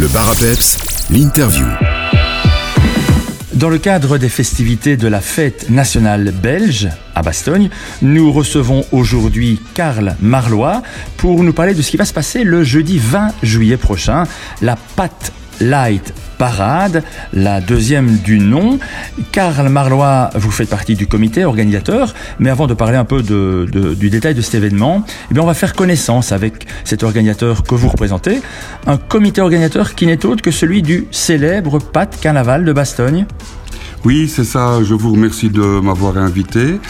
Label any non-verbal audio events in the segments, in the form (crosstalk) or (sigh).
Le bar l'interview. Dans le cadre des festivités de la fête nationale belge à Bastogne, nous recevons aujourd'hui Karl Marlois pour nous parler de ce qui va se passer le jeudi 20 juillet prochain, la Pat Light Parade, la deuxième du nom. Karl Marlois, vous faites partie du comité organisateur, mais avant de parler un peu du détail de cet événement, eh bien on va faire connaissance avec cet organisateur que vous représentez, un comité organisateur qui n'est autre que celui du célèbre Pat Carnaval de Bastogne. Oui, c'est ça, je vous remercie de m'avoir invité.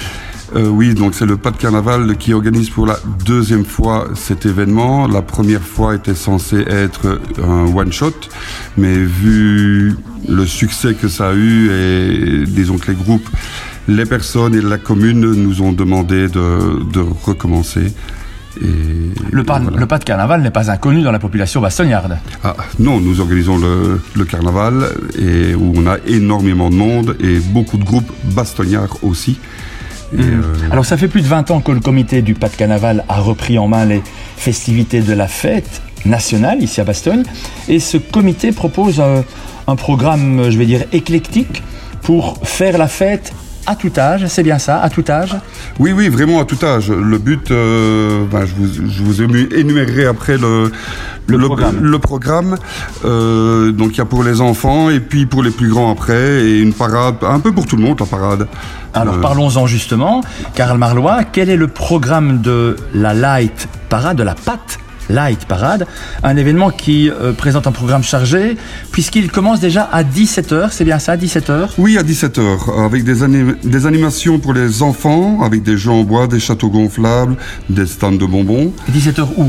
Euh, oui, donc c'est le Pas de Carnaval qui organise pour la deuxième fois cet événement. La première fois était censé être un one-shot, mais vu le succès que ça a eu et disons que les groupes, les personnes et la commune nous ont demandé de, de recommencer. Et, le, pas, voilà. le pas de carnaval n'est pas inconnu dans la population bastognarde. Ah, non, nous organisons le, le, carnaval et où on a énormément de monde et beaucoup de groupes bastognards aussi. Mmh. Euh... Alors ça fait plus de 20 ans que le comité du pas de carnaval a repris en main les festivités de la fête nationale ici à Bastogne et ce comité propose un, un programme, je vais dire, éclectique pour faire la fête à tout âge, c'est bien ça, à tout âge Oui, oui, vraiment à tout âge. Le but, euh, ben, je, vous, je vous énumérerai après le, le, le programme. Le programme. Euh, donc il y a pour les enfants et puis pour les plus grands après, et une parade, un peu pour tout le monde, la parade. Alors euh... parlons-en justement. Karl Marlois, quel est le programme de la Light Parade, de la pâte Light Parade, un événement qui euh, présente un programme chargé, puisqu'il commence déjà à 17h, c'est bien ça, 17h Oui, à 17h, avec des, anim des, animations pour les enfants, avec des jeux en bois, des châteaux gonflables, des stands de bonbons. 17h où?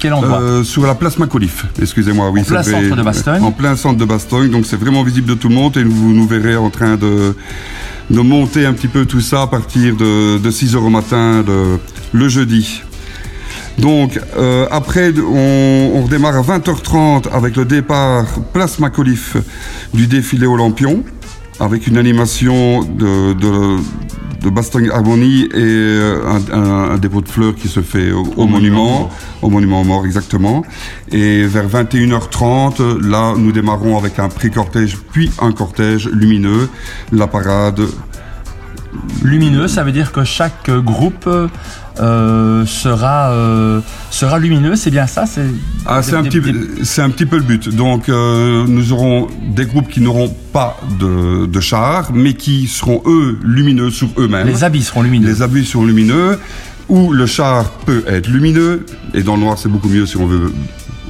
Quel endroit? Euh, Sur la place Macauliffe, excusez-moi. Oui, en plein centre de Bastogne En plein centre de Bastogne, donc c'est vraiment visible de tout le monde et vous nous verrez en train de, de monter un petit peu tout ça à partir de, de 6h au matin de, le jeudi. Donc euh, après, on, on, redémarre à 20h30 avec le départ Place Macauliffe du défilé Olympion, avec une animation de, de, de Bastogne Harmonie et un, un, un, dépôt de fleurs qui se fait au, au, au monument, monument, au monument mort exactement. Et vers 21h30, là, nous démarrons avec un pré-cortège puis un cortège lumineux, la parade. Lumineux, ça veut dire que chaque groupe euh, sera euh, sera lumineux, c'est bien ça C'est ah, c'est un, petit, un petit peu le but. Donc euh, nous aurons des groupes qui n'auront pas de, de chars, mais qui seront eux lumineux sur eux-mêmes. Les habits seront lumineux. Les habits seront lumineux. Où le char peut être lumineux, et dans le noir c'est beaucoup mieux si on veut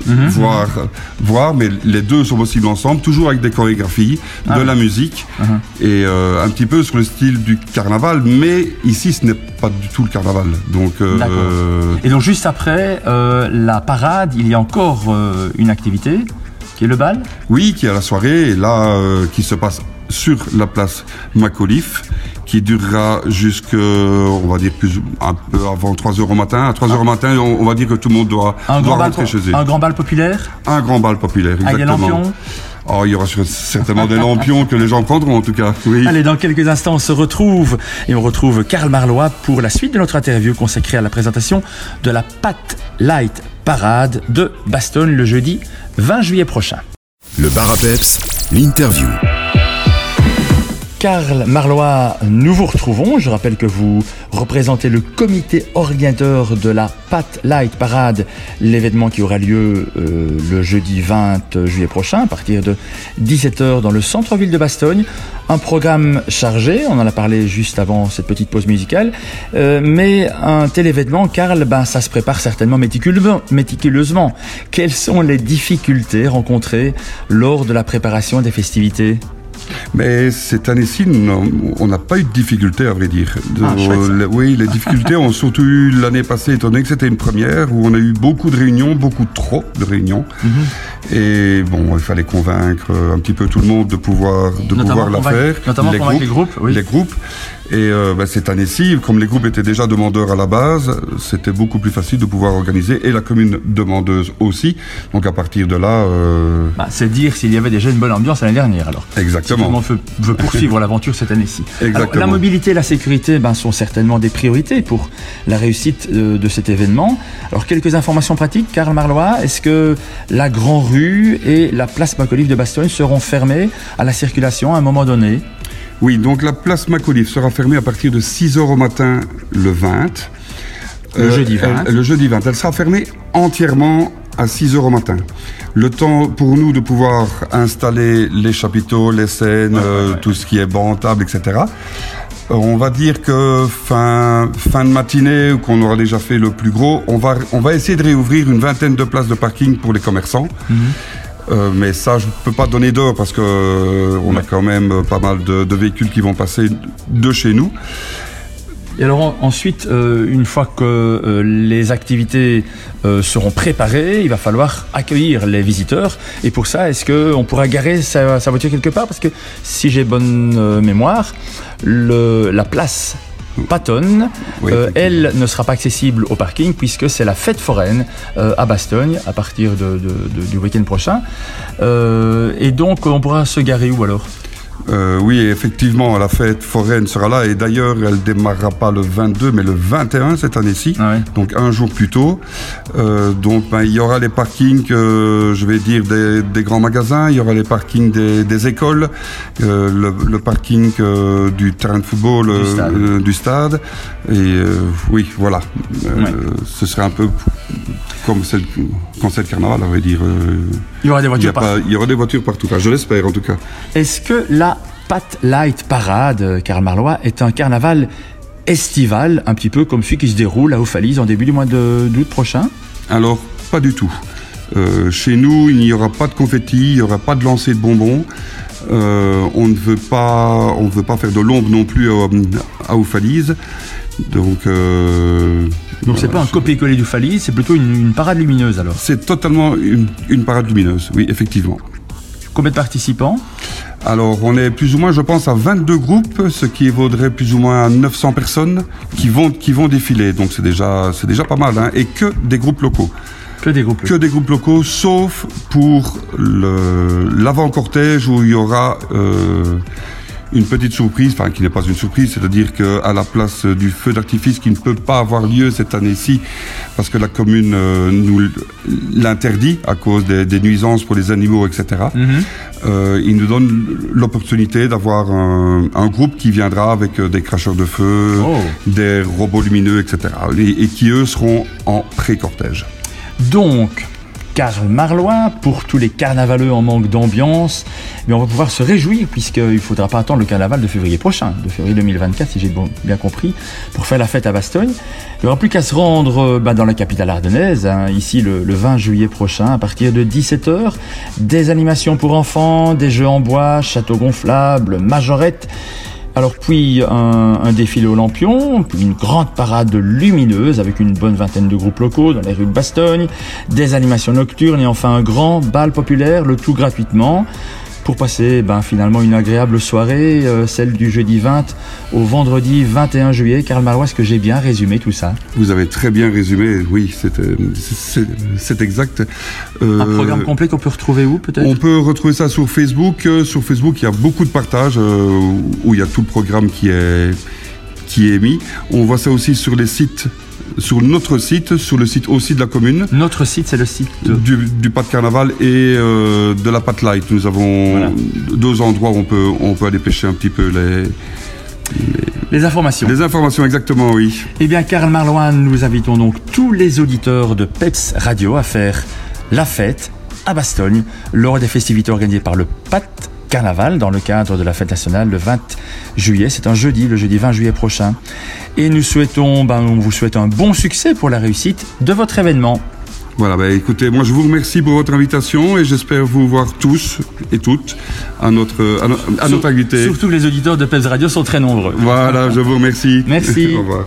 Mmh, voir, mmh. voir, mais les deux sont possibles ensemble, toujours avec des chorégraphies, ah, de la musique mmh. et euh, un petit peu sur le style du carnaval, mais ici ce n'est pas du tout le carnaval. Donc, euh... Et donc juste après euh, la parade, il y a encore une activité qui est le bal? Oui, qui est à la soirée, et là qui se passe sur la place Macauliffe qui durera jusque, on va dire, plus, un peu avant 3 heures au matin. À 3 heures au matin, on, on, va dire que tout le monde doit, un doit grand rentrer bal, chez eux. Un grand bal populaire? Un grand bal populaire, exactement. Oh, il y aura certainement des lampions que les gens prendront en tout cas. Oui. Allez, dans quelques instants, on se retrouve et on retrouve Karl Marlois pour la suite de notre interview consacrée à la présentation de la Pat Light Parade de Bastogne le jeudi 20 juillet prochain. Le bar à peps, l'interview. Karl Marlois, nous vous retrouvons. Je rappelle que vous représentez le comité organisateur de la Pat Light Parade, l'événement qui aura lieu euh, le jeudi 20 juillet prochain à partir de 17h dans le centre-ville de Bastogne. Un programme chargé, on en a parlé juste avant cette petite pause musicale, euh, mais un tel événement, Karl, ben, ça se prépare certainement méticuleusement, méticuleusement. Quelles sont les difficultés rencontrées lors de la préparation des festivités? Mais cette année-ci, on n'a pas eu de difficultés, à vrai dire. Ah, euh, oui, les difficultés ont surtout eu l'année passée, étant donné que c'était une première, où on a eu beaucoup de réunions, beaucoup trop de réunions. Mm -hmm. Et bon, il fallait convaincre un petit peu tout le monde de pouvoir, de pouvoir la faire. Notamment les groupes, les groupes. Oui. Les groupes. Et euh, bah, cette année-ci, comme les groupes étaient déjà demandeurs à la base, c'était beaucoup plus facile de pouvoir organiser, et la commune demandeuse aussi. Donc à partir de là... Euh... Bah, C'est dire s'il y avait déjà une bonne ambiance l'année dernière alors. Exactement. Exactement. veut, veut poursuivre (laughs) l'aventure cette année-ci. Alors, Exactement. la mobilité et la sécurité ben, sont certainement des priorités pour la réussite de cet événement. Alors, quelques informations pratiques. Karl Marlois, est-ce que la Grand Rue et la place Macolive de Bastogne seront fermées à la circulation à un moment donné? Oui, donc la place Macauliffe sera fermée à partir de 6h au matin le 20. Le jeudi 20. elle- le jeudi 20. Elle sera fermée entièrement à 6h au matin. Le temps pour nous de pouvoir installer les chapiteaux, les scènes, euh, tout ce qui est banc, table, etc. Euh, On va dire que fin, fin de matinée, qu'on aura déjà fait le plus gros, on va, on va essayer de réouvrir une vingtaine de places de parking pour les commerçants. Euh, mais ça, je ne peux pas donner d'heure parce que euh, on a quand même euh, pas mal de, de véhicules qui vont passer de chez nous. Et alors en- ensuite, euh, une fois que les activités seront préparées, il va falloir accueillir les visiteurs. Et pour ça, est-ce qu'on pourra garer sa, sa voiture quelque part? Parce que si j'ai bonne mémoire, le, la place Patton, Oui, euh, elle ne sera pas accessible au parking puisque c'est la fête foraine euh, à Bastogne à partir de, de- de- du week-end prochain. Euh, et donc on pourra se garer où alors? Euh, oui, effectivement, la fête foraine sera là et d'ailleurs, elle démarrera pas le 22, mais le 21 cette année-ci. Ah ouais. Donc un jour plus tôt. Euh, donc ben, il y aura les parkings, euh, je vais dire des, des grands magasins, il y aura les parkings des, des écoles, le, le parking du terrain de football, stade. du stade. Et oui, voilà. Ouais. Ce serait un peu comme c'est le- quand c'est le carnaval, on va dire. Il y aura des voitures partout. il y aura des voitures partout. Je l'espère en tout cas. Est-ce que la Pat Light Parade, Karl Marlois, est un carnaval estival, un petit peu comme celui qui se déroule à Oufalise en début du mois de- d'août prochain Alors, pas du tout. Euh, chez nous, il n'y aura pas de confetti, il n'y aura pas de lancer de bonbons. Euh, on ne veut pas, on ne veut pas faire de l'ombre non plus à, à Oufalise. Donc, euh, Donc c'est pas un copier-coller du Falise, c'est plutôt une, une parade lumineuse alors. c'est totalement une, une parade lumineuse, oui, effectivement. Combien de participants? Alors, on est plus ou moins, je pense, à 22 groupes, ce qui évaudrait plus ou moins à 900 personnes qui vont, qui vont défiler. Donc, c'est déjà, c'est déjà pas mal, hein, et que des groupes locaux. Que des groupes. que des groupes locaux, sauf pour le- l'avant-cortège où il y aura euh, une petite surprise, enfin qui n'est pas une surprise, c'est-à-dire qu'à la place du feu d'artifice qui ne peut pas avoir lieu cette année-ci, parce que la commune euh, nous l'interdit à cause des, des nuisances pour les animaux, etc. Mhm. Euh, il nous donne l'opportunité d'avoir un, un groupe qui viendra avec euh, des cracheurs de feu, Oh. des robots lumineux, etc. Et, et qui eux seront en pré-cortège. Donc, Karl Marlois, pour tous les carnavaleux en manque d'ambiance, mais on va pouvoir se réjouir puisqu'il ne faudra pas attendre le carnaval de février prochain, de février 2024 si j'ai bien compris, pour faire la fête à Bastogne. Il n'y aura plus qu'à se rendre bah, dans la capitale ardennaise, hein, ici le, le 20 juillet prochain, à partir de 17h. Des animations pour enfants, des jeux en bois, châteaux gonflables, majorettes. Alors puis un, défilé au lampion, puis une grande parade lumineuse avec une bonne vingtaine de groupes locaux dans les rues de Bastogne, des animations nocturnes et enfin un grand bal populaire, le tout gratuitement, pour passer ben, finalement une agréable soirée, euh, celle du jeudi 20 au vendredi 21 juillet. Karl Marois, est-ce que j'ai bien résumé tout ça? Vous avez très bien résumé, oui, c'est euh, exact. Euh, Un programme complet qu'on peut retrouver où peut-être? On peut retrouver ça sur Facebook. Sur Facebook, il y a beaucoup de partages euh, où il y a tout le programme qui est, qui est mis. On voit ça aussi sur les sites, sur notre site, sur le site aussi de la commune. Notre site, c'est le site de... Du, du Pas de Carnaval et euh, de la Pat Light. Nous avons Voilà. deux endroits où on peut, on peut aller pêcher un petit peu les, Les informations. les informations, exactement, oui. Eh bien, Karl Marloin, nous invitons donc tous les auditeurs de PEPS Radio à faire la fête à Bastogne lors des festivités organisées par le PAT Carnaval dans le cadre de la fête nationale le 20 juillet. C'est un jeudi, le jeudi 20 juillet prochain. Et nous souhaitons, ben, on vous souhaite un bon succès pour la réussite de votre événement. Voilà, bah, écoutez, moi je vous remercie pour votre invitation et j'espère vous voir tous et toutes à notre, à, no- à notre invité. Surtout les auditeurs de PEPS Radio sont très nombreux. Voilà, je vous remercie. Merci. (laughs) Au revoir.